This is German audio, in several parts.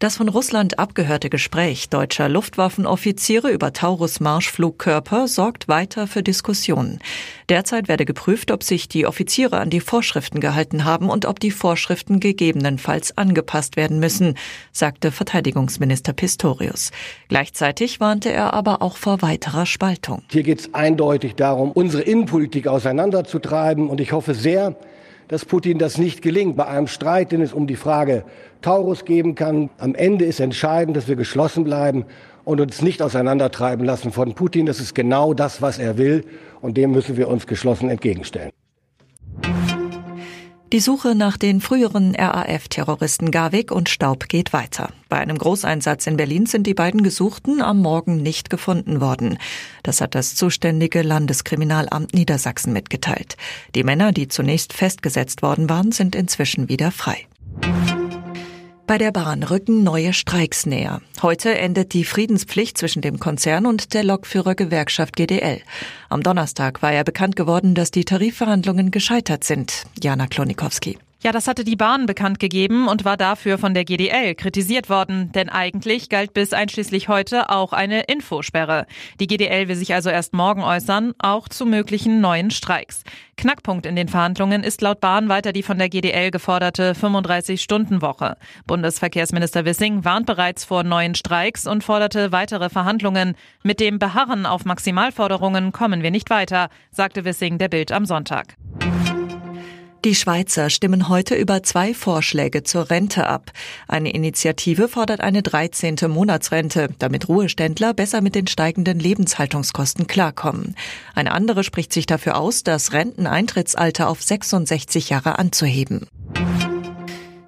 Das von Russland abgehörte Gespräch deutscher Luftwaffenoffiziere über Taurus-Marschflugkörper sorgt weiter für Diskussionen. Derzeit werde geprüft, ob sich die Offiziere an die Vorschriften gehalten haben und ob die Vorschriften gegebenenfalls angepasst werden müssen, sagte Verteidigungsminister Pistorius. Gleichzeitig warnte er aber auch vor weiterer Spaltung. Hier geht es eindeutig darum, unsere Innenpolitik auseinanderzutreiben und ich hoffe sehr, dass Putin das nicht gelingt. Bei einem Streit, den es um die Frage Taurus geben kann, am Ende ist entscheidend, dass wir geschlossen bleiben und uns nicht auseinandertreiben lassen von Putin. Das ist genau das, was er will und dem müssen wir uns geschlossen entgegenstellen. Die Suche nach den früheren RAF-Terroristen Garwig und Staub geht weiter. Bei einem Großeinsatz in Berlin sind die beiden Gesuchten am Morgen nicht gefunden worden. Das hat das zuständige Landeskriminalamt Niedersachsen mitgeteilt. Die Männer, die zunächst festgesetzt worden waren, sind inzwischen wieder frei. Bei der Bahn rücken neue Streiks näher. Heute endet die Friedenspflicht zwischen dem Konzern und der Lokführergewerkschaft GDL. Am Donnerstag war ja bekannt geworden, dass die Tarifverhandlungen gescheitert sind. Jana Klonikowski. Ja, das hatte die Bahn bekannt gegeben und war dafür von der GDL kritisiert worden, denn eigentlich galt bis einschließlich heute auch eine Infosperre. Die GDL will sich also erst morgen äußern, auch zu möglichen neuen Streiks. Knackpunkt in den Verhandlungen ist laut Bahn weiter die von der GDL geforderte 35-Stunden-Woche. Bundesverkehrsminister Wissing warnt bereits vor neuen Streiks und forderte weitere Verhandlungen. Mit dem Beharren auf Maximalforderungen kommen wir nicht weiter, sagte Wissing der Bild am Sonntag. Die Schweizer stimmen heute über zwei Vorschläge zur Rente ab. Eine Initiative fordert eine 13. Monatsrente, damit Ruheständler besser mit den steigenden Lebenshaltungskosten klarkommen. Eine andere spricht sich dafür aus, das Renteneintrittsalter auf 66 Jahre anzuheben.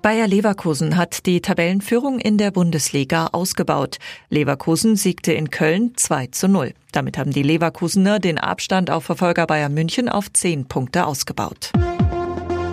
Bayer Leverkusen hat die Tabellenführung in der Bundesliga ausgebaut. Leverkusen siegte in Köln 2 zu 0. Damit haben die Leverkusener den Abstand auf Verfolger Bayern München auf 10 Punkte ausgebaut.